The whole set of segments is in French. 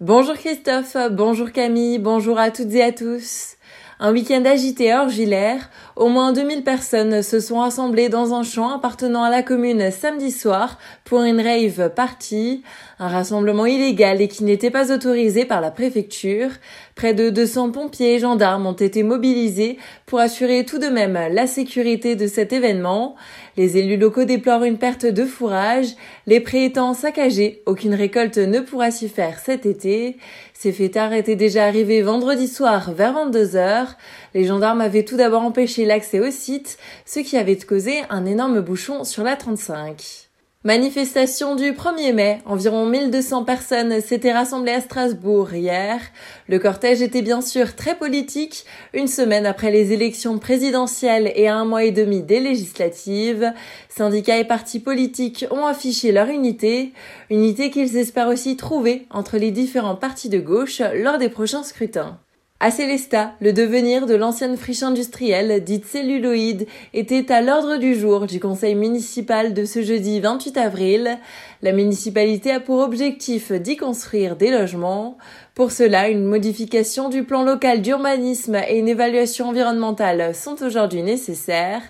Bonjour Christophe, bonjour Camille, bonjour à toutes et à tous. Un week-end agité hors gilaire, au moins 2000 personnes se sont rassemblées dans un champ appartenant à la commune samedi soir pour une rave party, un rassemblement illégal et qui n'était pas autorisé par la préfecture. Près de 200 pompiers et gendarmes ont été mobilisés pour assurer tout de même la sécurité de cet événement. Les élus locaux déplorent une perte de fourrage, les prés étant saccagés, aucune récolte ne pourra s'y faire cet été. Ces fêtards étaient déjà arrivés vendredi soir vers 22 heures. Les gendarmes avaient tout d'abord empêché l'accès au site, ce qui avait causé un énorme bouchon sur la 35. Manifestation du 1er mai. Environ 1200 personnes s'étaient rassemblées à Strasbourg hier. Le cortège était bien sûr très politique. Une semaine après les élections présidentielles et un mois et demi des législatives, syndicats et partis politiques ont affiché leur unité. Unité qu'ils espèrent aussi trouver entre les différents partis de gauche lors des prochains scrutins. À Célestat, le devenir de l'ancienne friche industrielle, dite celluloïde, était à l'ordre du jour du conseil municipal de ce jeudi 28 avril. La municipalité a pour objectif d'y construire des logements. Pour cela, une modification du plan local d'urbanisme et une évaluation environnementale sont aujourd'hui nécessaires.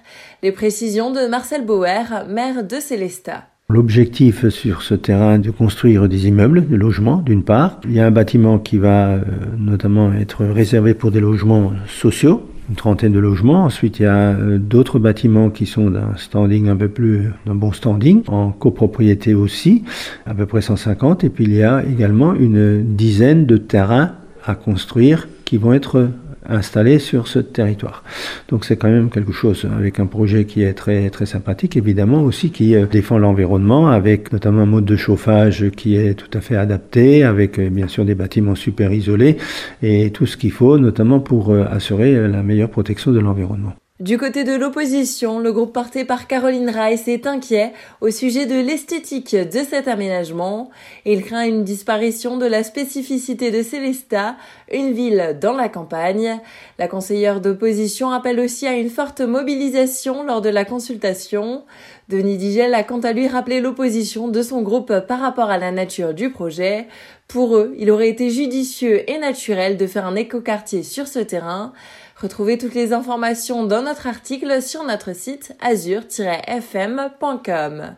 Les précisions de Marcel Bauer, maire de Célestat. L'objectif sur ce terrain de construire des immeubles, des logements d'une part. Il y a un bâtiment qui va euh, notamment être réservé pour des logements sociaux, une trentaine de logements. Ensuite, il y a euh, d'autres bâtiments qui sont d'un standing un peu plus, d'un bon standing, en copropriété aussi, à peu près 150. Et puis il y a également une dizaine de terrains à construire qui vont être installés sur ce territoire. Donc c'est quand même quelque chose avec un projet qui est très très sympathique, évidemment aussi qui euh, défend l'environnement avec notamment un mode de chauffage qui est tout à fait adapté, avec euh, bien sûr des bâtiments super isolés et tout ce qu'il faut, notamment pour euh, assurer la meilleure protection de l'environnement. Du côté de l'opposition, le groupe porté par Caroline Rice est inquiet au sujet de l'esthétique de cet aménagement. Il craint une disparition de la spécificité de Célestat, une ville dans la campagne. La conseillère d'opposition appelle aussi à une forte mobilisation lors de la consultation. Denis Digel a quant à lui rappelé l'opposition de son groupe par rapport à la nature du projet. Pour eux, il aurait été judicieux et naturel de faire un écoquartier sur ce terrain. Retrouvez toutes les informations dans notre article sur notre site azur-fm.com.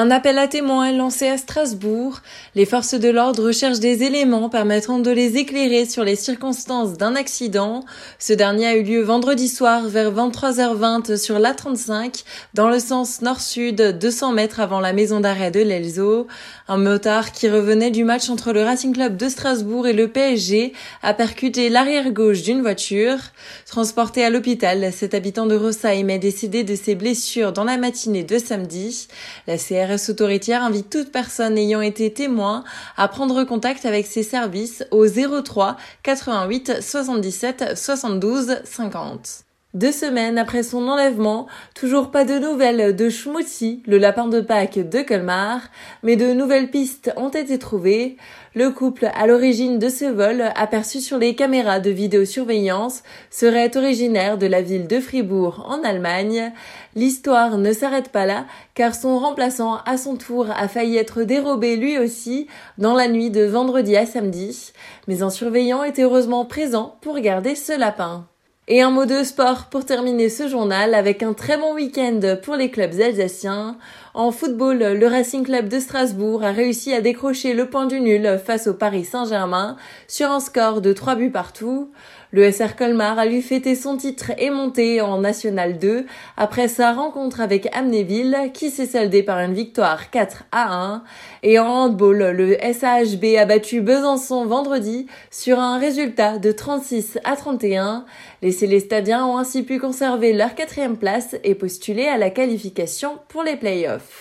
Un appel à témoins est lancé à Strasbourg. Les forces de l'ordre recherchent des éléments permettant de les éclairer sur les circonstances d'un accident. Ce dernier a eu lieu vendredi soir vers 23h20 sur l'A35 dans le sens nord-sud, 200 mètres avant la maison d'arrêt de l'Elzo. Un motard qui revenait du match entre le Racing Club de Strasbourg et le PSG a percuté l'arrière gauche d'une voiture. Transporté à l'hôpital, cet habitant de Rossheim est décédé de ses blessures dans la matinée de samedi. La CRS autoritaire invite toute personne ayant été témoin à prendre contact avec ses services au 03 88 77 72 50. Deux semaines après son enlèvement, toujours pas de nouvelles de Schmutzi, le lapin de Pâques de Colmar, mais de nouvelles pistes ont été trouvées. Le couple à l'origine de ce vol, aperçu sur les caméras de vidéosurveillance, serait originaire de la ville de Fribourg en Allemagne. L'histoire ne s'arrête pas là, car son remplaçant à son tour a failli être dérobé lui aussi dans la nuit de vendredi à samedi, mais un surveillant était heureusement présent pour garder ce lapin. Et un mot de sport pour terminer ce journal avec un très bon week-end pour les clubs alsaciens. En football, le Racing Club de Strasbourg a réussi à décrocher le point du nul face au Paris Saint-Germain sur un score de 3 buts partout. Le SR Colmar a lui fêté son titre et monté en National 2 après sa rencontre avec Amnéville qui s'est soldée par une victoire 4 à 1. Et en handball, le SAHB a battu Besançon vendredi sur un résultat de 36 à 31. Les Célestadiens ont ainsi pu conserver leur quatrième place et postuler à la qualification pour les playoffs. life.